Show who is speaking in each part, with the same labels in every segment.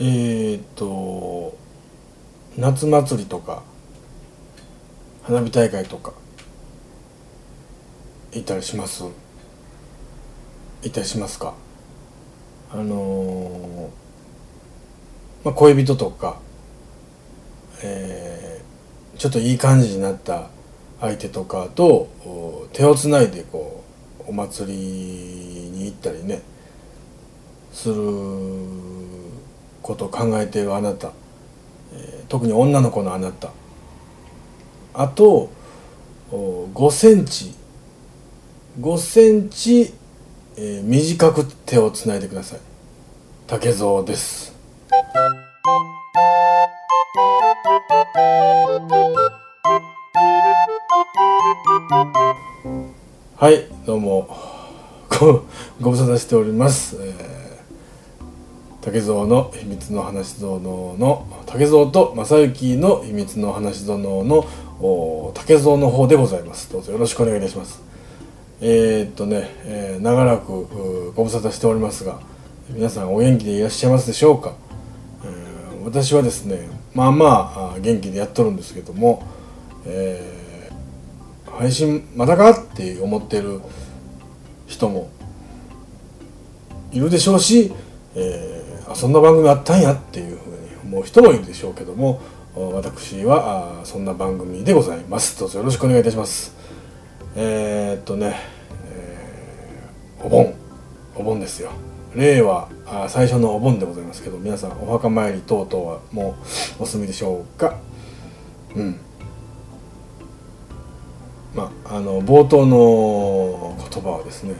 Speaker 1: えー、と夏祭りとか花火大会とか行ったりします？行ったりしますか？あのー、まあ、恋人とか、えー、ちょっといい感じになった相手とかと手をつないでこうお祭りに行ったりねすることを考えているあなた、えー、特に女の子のあなた。あと5センチ。5センチ、えー、短く手をつないでください。竹蔵です。はいどうも。ごご無沙汰しております、えー、竹蔵の秘密の話殿の竹蔵と正幸の秘密の話殿の竹蔵の方でございます。どうぞよろしくお願いいたします。えー、っとね、えー、長らくご無沙汰しておりますが皆さんお元気でいらっしゃいますでしょうか、えー、私はですねまあまあ元気でやっとるんですけども、えー配信またかって思ってる人もいるでしょうし、えー、あそんな番組あったんやっていうふうに思う人もいるでしょうけども私はあそんな番組でございます。どうぞよろしくお願いいたします。えー、っとね、えー、お盆。お盆ですよ。令和あ最初のお盆でございますけど皆さんお墓参り等々はもうお済みでしょうか？うん。まあ、あの冒頭の言葉はですね、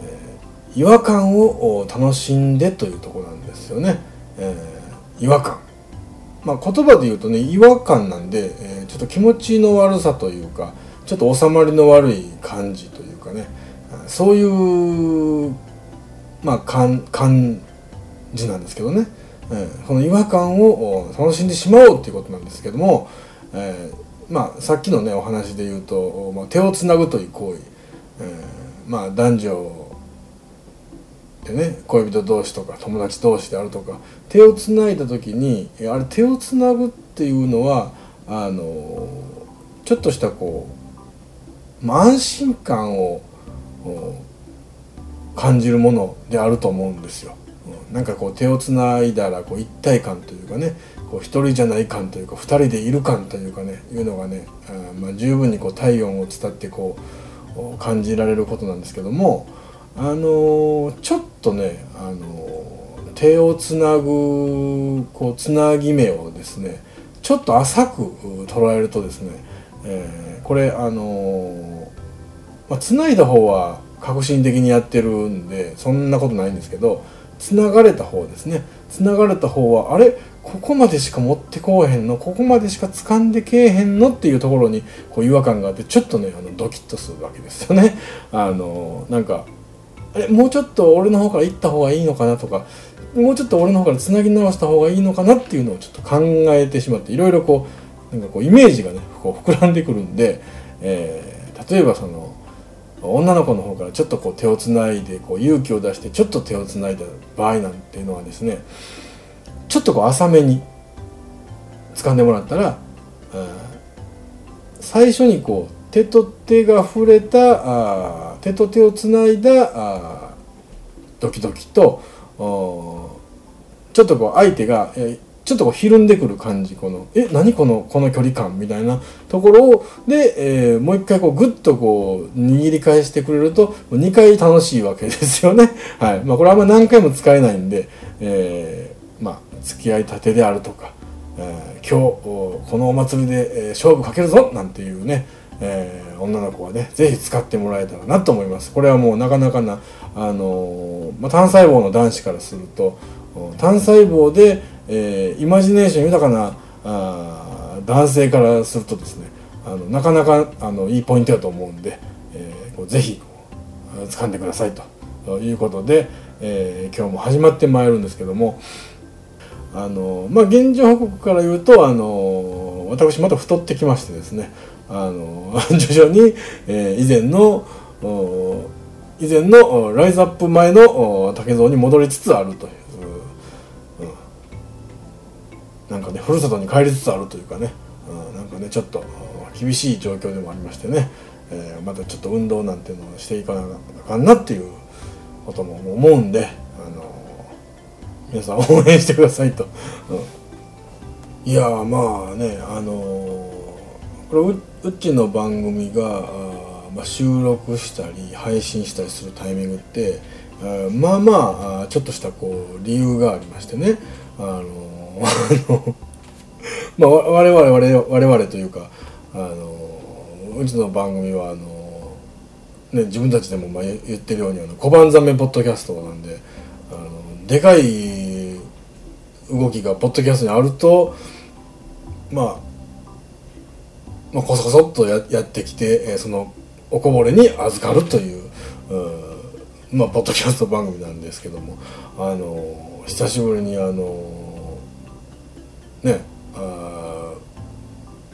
Speaker 1: えー、違和感を楽しんでというとこなんですよね、えー、違和感。まあ、言葉で言うとね違和感なんで、えー、ちょっと気持ちの悪さというかちょっと収まりの悪い感じというかね。そういうまあ感感じなんですけどね、えー、その違和感を楽しんでしまおうっていうことなんですけども、えーまあ、さっきのねお話で言うと、まあ、手をつなぐという行為、えー、まあ男女でね恋人同士とか友達同士であるとか手をつないだ時にあれ手をつなぐっていうのはあのちょっとしたこう、まあ、安心感を感じるものであると思うんですよ。なんかこう手をつないだらこう一体感というかねこう一人じゃない感というか二人でいる感というかねいうのがねあ、まあ、十分にこう体温を伝ってこう感じられることなんですけどもあの、ちょっとね、あの、手をつなぐこうつなぎ目をですねちょっと浅く捉えるとですね、えー、これあの、まあ、つないだ方は革新的にやってるんでそんなことないんですけどつながれた方ですね。つながれた方はあれ？ここまでしか持ってこうへんの？ここまでしか掴んでけえへんの？っていうところにこう違和感があってちょっとねあのドキッとするわけですよね。あのなんかえもうちょっと俺の方から行った方がいいのかなとかもうちょっと俺の方からつなぎ直した方がいいのかなっていうのをちょっと考えてしまっていろいろこうなんかこうイメージがねこう膨らんでくるんで、えー、例えばその女の子の方からちょっとこう手をつないでこう勇気を出してちょっと手をつないだ場合なんていうのはですねちょっとこう浅めに掴んでもらったら、うん、最初にこう手と手が触れたあ手と手をつないだあドキドキとちょっとこう相手が、えちょっとこうひるんでくる感じこのえ何このこの距離感みたいなところをで、えー、もう一回こうグッとこう握り返してくれると2回楽しいわけですよね。はいまあ、これあんま何回も使えないんで、えー、まあ付き合いたてであるとか、今日このお祭りで、勝負かけるぞなんていうね、えー、女の子はね是非使ってもらえたらなと思います。これはもうなかなかな、あのまあ、単細胞の男子からすると単細胞で、えイマジネーション豊かなあ男性からするとですねあのなかなかあのいいポイントだと思うんで、えー、ぜひ掴んでくださいということで、えー、今日も始まってまいるんですけども、あのまあ現状報告から言うとあの私また太ってきましてですねあの 徐々に、えー、以前の以前のライズアップ前の竹蔵に戻りつつあるという、うん。か、ねふるさとに帰りつつあるというかね、うん、なんかねちょっと厳しい状況でもありましてね、えー、またちょっと運動なんていうのをしていかなあかんなっていうことも思うんで、あの皆さん応援してくださいと。うん、いやまあねあのこれううちの番組があ、まあ、収録したり配信したりするタイミングってあまあまあちょっとしたこう理由がありましてね。あのあの まあ我々我々我々というかあのうちの番組はあの、ね、自分たちでもまあ言ってるようにあの小判ザメポッドキャストなんであのでかい動きがポッドキャストにあると、まあ、まあこそこそっとややってきて、えー、そのおこぼれに預かるという、うまあ、ポッドキャスト番組なんですけどもあの久しぶりにあのねあ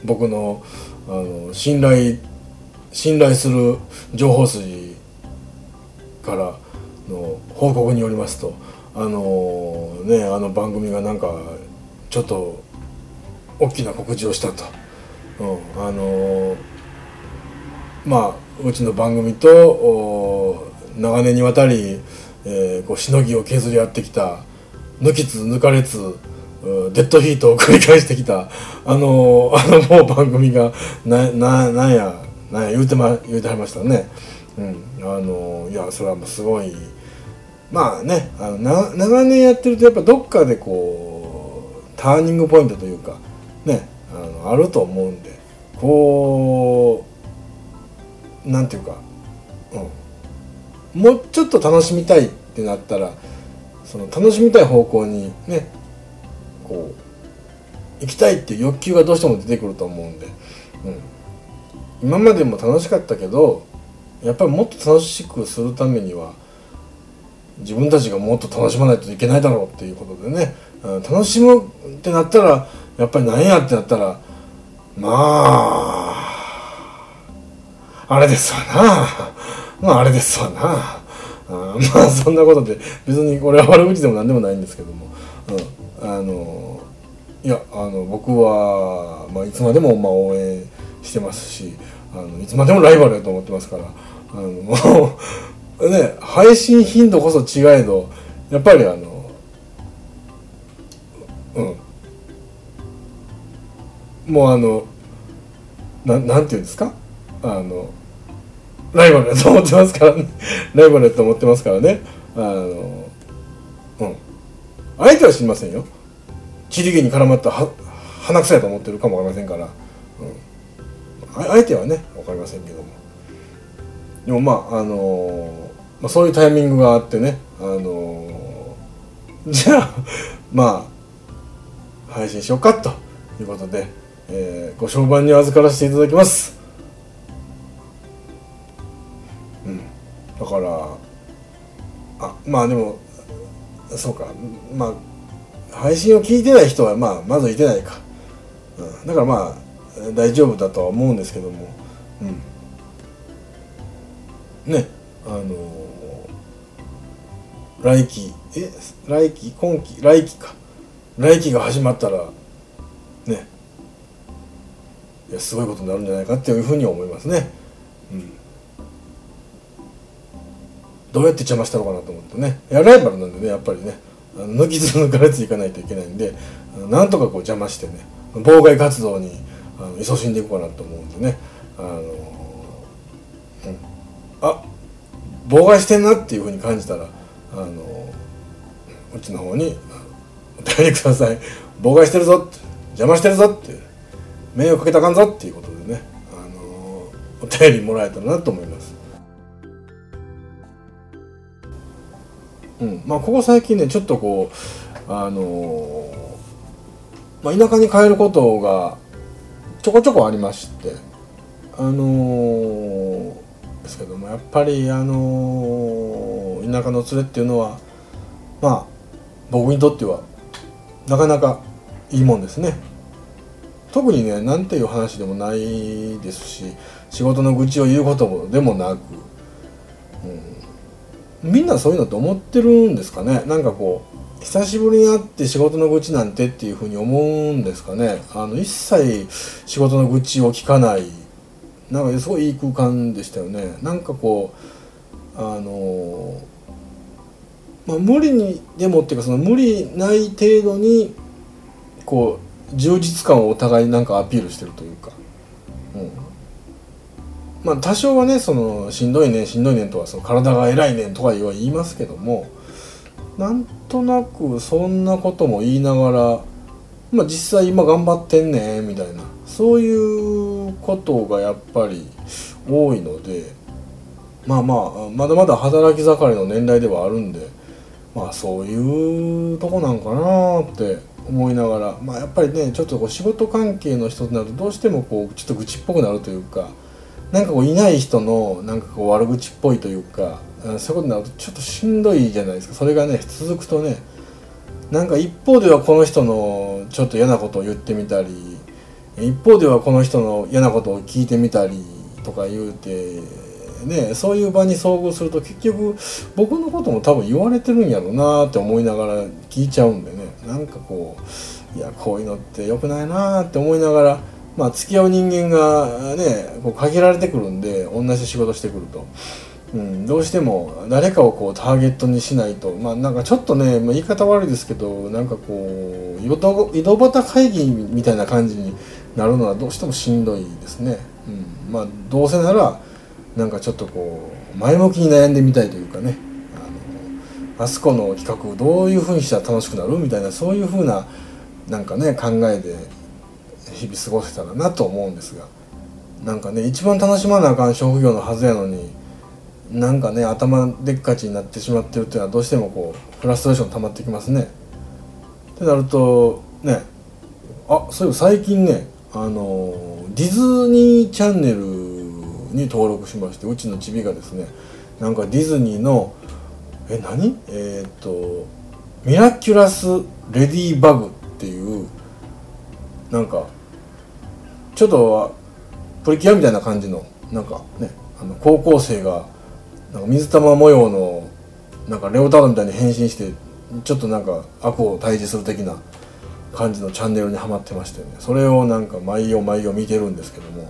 Speaker 1: 僕のあの信頼信頼する情報筋からの報告によりますとあのねあの番組がなんかちょっと大きな告知をしたと、うん、あのまあうちの番組と長年にわたり、えー、こうしのぎを削り合ってきた抜きつ抜かれつデッドヒートを繰り返してきたあのあの もう番組がなななんやなんや言うてま言うてはりましたね。うん、あのいやそれはもうすごいまあねあのな長年やってるとやっぱどっかでこうターニングポイントというかねあのあると思うんでこうなんていうか、うん、もうちょっと楽しみたいってなったらその楽しみたい方向にねこう行きたいっていう欲求がどうしても出てくると思うんで、うん、今までも楽しかったけどやっぱりもっと楽しくするためには自分たちがもっと楽しまないといけないだろうっていうことでね、うん、楽しむってなったらやっぱり何やってなったらまああれですわな。まああれですわな。あまあそんなことで別にこれは悪口でも何でもないんですけども、うん、あのいやあの僕は、まあ、いつまでもまあ応援してますしあのいつまでもライバルやと思ってますからあのもう ね配信頻度こそ違えどやっぱりあのうんもうあのななんていうんですか？あのライバルやと思ってますからね。ライバルやと思ってますからね。あのうん。相手は知りませんよ。ちりげに絡まった鼻くそやと思ってるかもわかりませんから、うん、相手はね分かりませんけども。でもまああのまあ、そういうタイミングがあってね、あの、じゃあまあ配信しようかということで、えー、ご商売に預からせていただきます。うん、だからあまあでもそうか。まあ配信を聞いてない人はまあまずいてないか、うん、だからまあ大丈夫だとは思うんですけども、うん、ね。あのー来期え来期今期来期か。来期が始まったらね。すごいことになるんじゃないかっていうふうに思いますね。うん、どうやって邪魔したのかなと思ってね。やライバルなんでねやっぱりね抜きつ抜かれついかないといけないんでなんとかこう邪魔してね妨害活動にあの勤しんでいこうかなと思うんでね。あの、うん、あ妨害してんなっていうふうに感じたらあのうちの方にお便りください。妨害してるぞって邪魔してるぞって。迷惑かけたかんぞっていうことでねあのお便りもらえたらなと思います。うん。まあここ最近ねちょっとこうあのまあ、田舎に帰ることがちょこちょこありましてあのー、ですけどもやっぱりあのー田舎の連れっていうのはまあ僕にとってはなかなかいいもんですね。特にね何ていう話でもないですし仕事の愚痴を言うことでもなく、うん、みんなそういうのって思ってるんですかね？なんかこう久しぶりに会って仕事の愚痴なんてっていうふうに思うんですかね？あの一切仕事の愚痴を聞かない。なんかすごいいい空間でしたよね。なんかこうあのまあ無理にでもっていうかその無理ない程度にこう充実感をお互いなんかアピールしてるというか、うん、まあ多少はねそのしんどいねしんどいねとはその体が偉いねとか言いますけどもなんとなくそんなことも言いながらまあ実際今頑張ってんねみたいな。そういうことがやっぱり多いのでまあまあまだまだ働き盛りの年代ではあるんでまあそういうとこなんかなって思いながらまあやっぱりねちょっとこう仕事関係の人になるとどうしてもこうちょっと愚痴っぽくなるというかなんかこういない人のなんかこう悪口っぽいというかそういうことになるとちょっとしんどいじゃないですか。それがね続くとねなんか一方ではこの人のちょっと嫌なことを言ってみたり一方ではこの人の嫌なことを聞いてみたりとか言うてねそういう場に遭遇すると結局僕のことも多分言われてるんやろうなって思いながら聞いちゃうんでねなんかこういやこういうのって良くないなって思いながらまあ付き合う人間がねこう限られてくるんで同じ仕事してくると。うん、どうしても誰かをこうターゲットにしないとまあなんかちょっとね、まあ、言い方悪いですけどなんかこう井戸端会議みたいな感じになるのはどうしてもしんどいですね。うん、まあどうせならなんかちょっとこう前向きに悩んでみたいというかねあのあそこの企画をどういうふうにしたら楽しくなるみたいなそういうふうななんかね考えで日々過ごせたらなと思うんですがなんかね一番楽しまなあかん職業のはずやのになんかね頭でっかちになってしまってるっていうのはどうしてもこうフラストレーション溜まってきますね。ってなるとねあそういえば最近ねあのディズニーチャンネルに登録しましてうちのチビがですねなんかディズニーのえ何？えっ、とミラキュラス・レディーバグっていうなんかちょっとプリキュアみたいな感じのなんかねあの高校生がなんか水玉模様のなんかレオタードみたいに変身してちょっとなんか悪を退治する的な感じのチャンネルにはまってましてね。それをなんか毎夜毎夜見てるんですけども。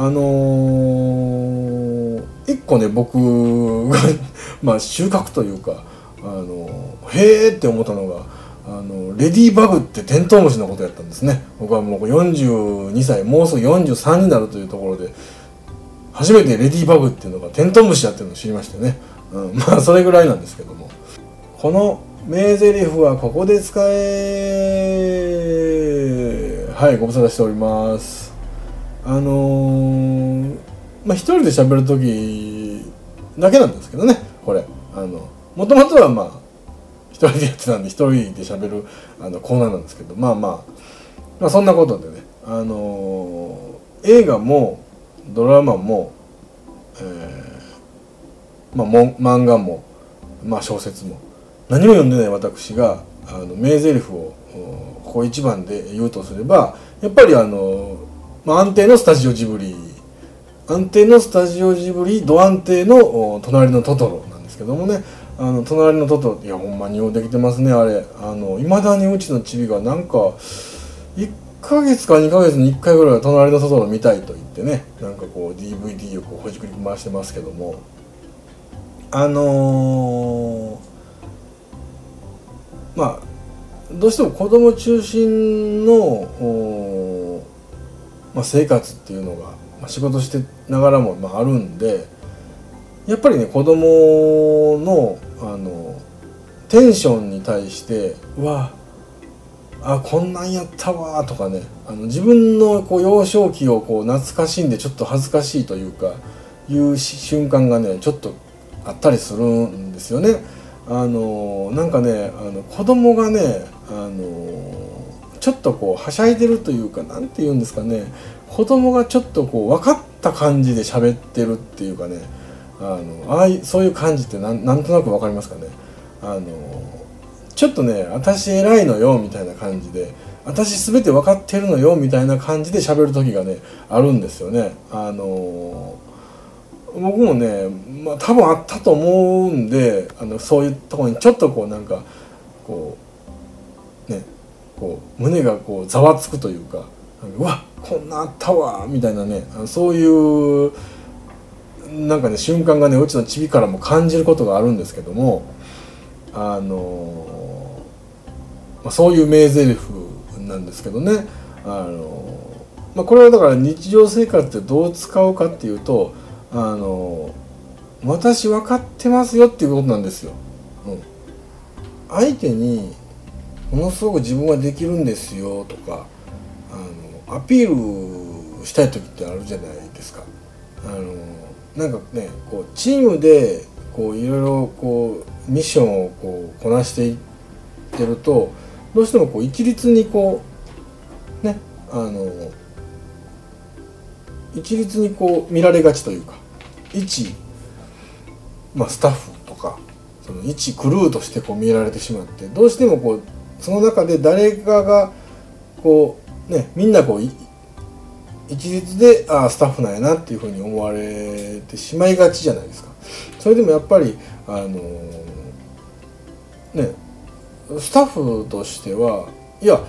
Speaker 1: あのー、一個ね僕が まあ収穫というかあのへえって思ったのがあのレディーバグってテントウムシのことやったんですね。僕はもう42歳もうすぐ43になるというところで初めてレディーバグっていうのがテントウムシやってるのを知りましてね、うん、まあそれぐらいなんですけども。この名台詞はここで使えはいご無沙汰しております。あのー、まあ一人で喋る時だけなんですけどねこれ。あのもともとはまあ一人でやってたんで一人で喋るあのコーナーなんですけどまあまあまあそんなことでねあのー、映画もドラマも、えー、まあ、も漫画も、まあ、小説も何も読んでない私があの名台詞をここ一番で言うとすればやっぱりあの、まあ、安定のスタジオジブリ。安定のスタジオジブリド安定の隣のトトロなんですけどもね。あの隣のトトロいやほんまにようできてますねあれ。いまだにうちのチビがなんか1ヶ月か2ヶ月に1回ぐらいは隣のトトロ見たいと言ってね。なんかこう DVD をこうほじくり回してますけども。あのー、まあどうしても子供中心の、まあ、生活っていうのが、まあ、仕事してながらも、まあ、あるんでやっぱりね子供のあのテンションに対してわあこんなんやったわとかねあの自分のこう幼少期をこう懐かしんでちょっと恥ずかしいというかいう瞬間がねちょっとあったりするんですよね。あのなんかねあの子供がねあのちょっとこうはしゃいでるというか何て言うんですかね。子供がちょっとこう分かった感じで喋ってるっていうかね。あのああそういう感じってなんなんとなく分かりますかね。あのちょっとね私偉いのよみたいな感じで私全て分かってるのよみたいな感じで喋る時がねあるんですよね。あの僕もね、まあ、多分あったと思うんであのそういうとこにちょっとこうなんかこうこう胸がこうざわつくというかうわこんなあったわみたいなねそういうなんかね瞬間がねうちのチビからも感じることがあるんですけどもあの、まあ、そういう名台詞なんですけどねあの、まあ、これはだから日常生活でどう使うかっていうとあの私分かってますよっていうことなんですよ。うん、相手にものすごく自分はできるんですよとかあのアピールしたい時ってあるじゃないですか。あのなんかねこうチームでこういろいろこうミッションをこうこなしていってるとどうしてもこう一律にこうねあの一律にこう見られがちというか一、まあ、スタッフとかその一クルーとしてこう見られてしまってどうしてもこうその中で誰かがこうねみんなこう一律でああスタッフなんやなっていうふうに思われてしまいがちじゃないですか。それでもやっぱりあのねスタッフとしてはいや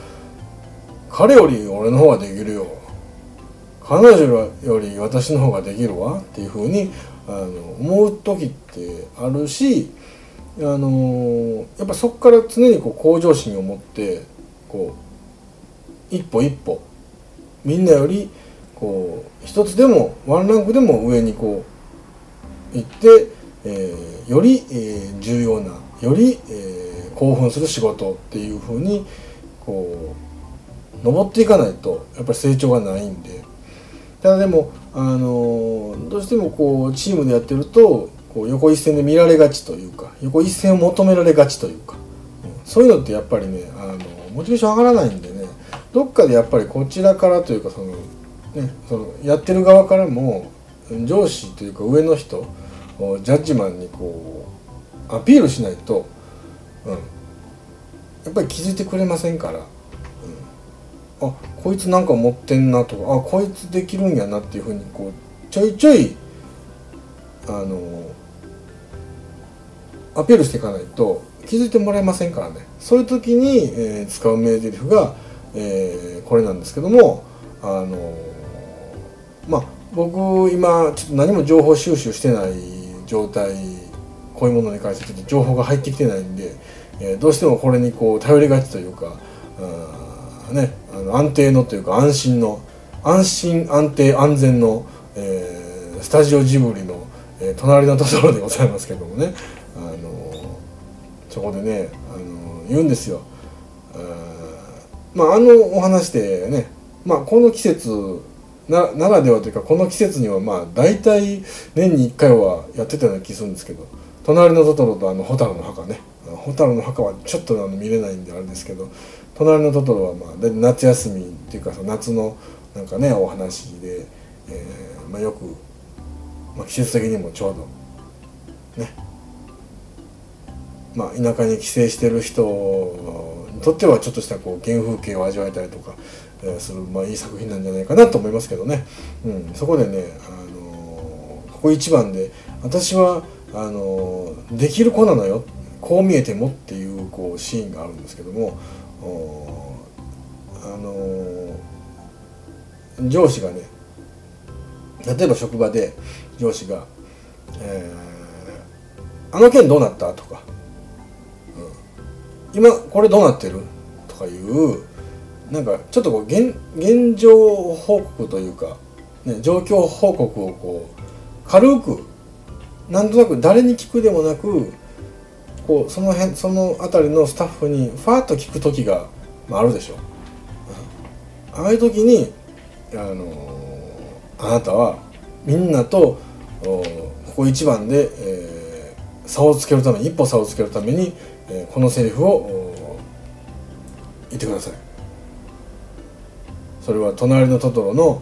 Speaker 1: 彼より俺の方ができるよ。彼女より私の方ができるわっていうふうにあの思う時ってあるしあのやっぱそこから常にこう向上心を持ってこう一歩一歩みんなよりこう一つでもワンランクでも上にこう行って、えー、より、えー、重要なより、えー、興奮する仕事っていうふうにこう登っていかないとやっぱり成長がないんで。ただでも、あのどうしてもこうチームでやってるとこう横一線で見られがちというか横一線を求められがちというか、うん、そういうのってやっぱりねあのモチベーション上がらないんでね。どっかでやっぱりこちらからというかそのね、そのやってる側からも上司というか上の人ジャッジマンにこうアピールしないと、うん、やっぱり気づいてくれませんから、うん、あこいつなんか持ってんなとかあこいつできるんやなっていうふうにこうちょいちょいあのアピールしていかないと気づいてもらえませんからね。そういう時に、えー、使う名台詞が、えー、これなんですけどもあのまあ僕今ちょっと何も情報収集してない状態こういうものに関してちょっと情報が入ってきてないんで、えー、どうしてもこれにこう頼りがちというかあ、ね、あの安定のというか安心の安心安定安全の、えー、スタジオジブリの、えー、隣のところでございますけどもね、あのそこでね、あの言うんですよ。あまああのお話でね、まあ、この季節なならではというかこの季節にはまあ大体年に1回はやってたような気するんですけど「隣のトトロ」と「あの蛍の墓ね」蛍の墓はちょっとあの見れないんであれですけど「隣のトトロ」はまあ夏休みっていうか夏のなんかねお話で、えーまあ、よく、まあ、季節的にもちょうどね。まあ田舎に帰省してる人にとってはちょっとしたこう原風景を味わえたりとかする、まあ、いい作品なんじゃないかなと思いますけどね、うん、そこでね、あのー、ここ一番で私はあのー、できる子なのよ。こう見えてもっていうこうシーンがあるんですけどもあのー、上司がね例えば職場で上司が「えー、あの件どうなった?」とか、うん「今これどうなってる?」とかいうなんかちょっとこう現現状報告というか、ね、状況報告をこう軽くなんとなく誰に聞くでもなくこうその辺その辺りのスタッフにファーッと聞く時が、まあ、るでしょ。ああいう時に、あの、あなたはみんなとここ一番で、えー、差をつけるために一歩差をつけるために、えー、このセリフを言ってください。それは隣のトトロの、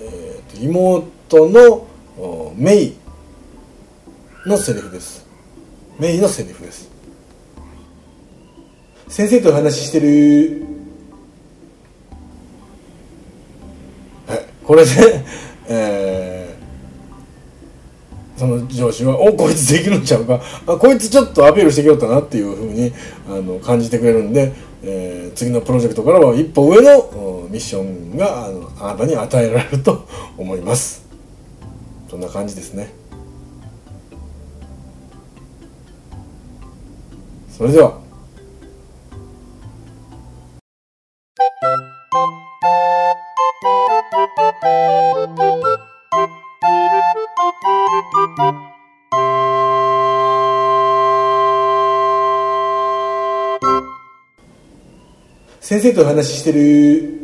Speaker 1: えー、妹のメイのセリフです。メイのセリフです。先生とお話してる。これで、えー、その上司は「おこいつできるんちゃうか？あこいつちょっとアピールしてきよったな」っていうふうにあの感じてくれるんで、えー、次のプロジェクトからは一歩上のミッションがあのあなたに与えられると 思います。そんな感じですね。それでは。先生とお話ししてる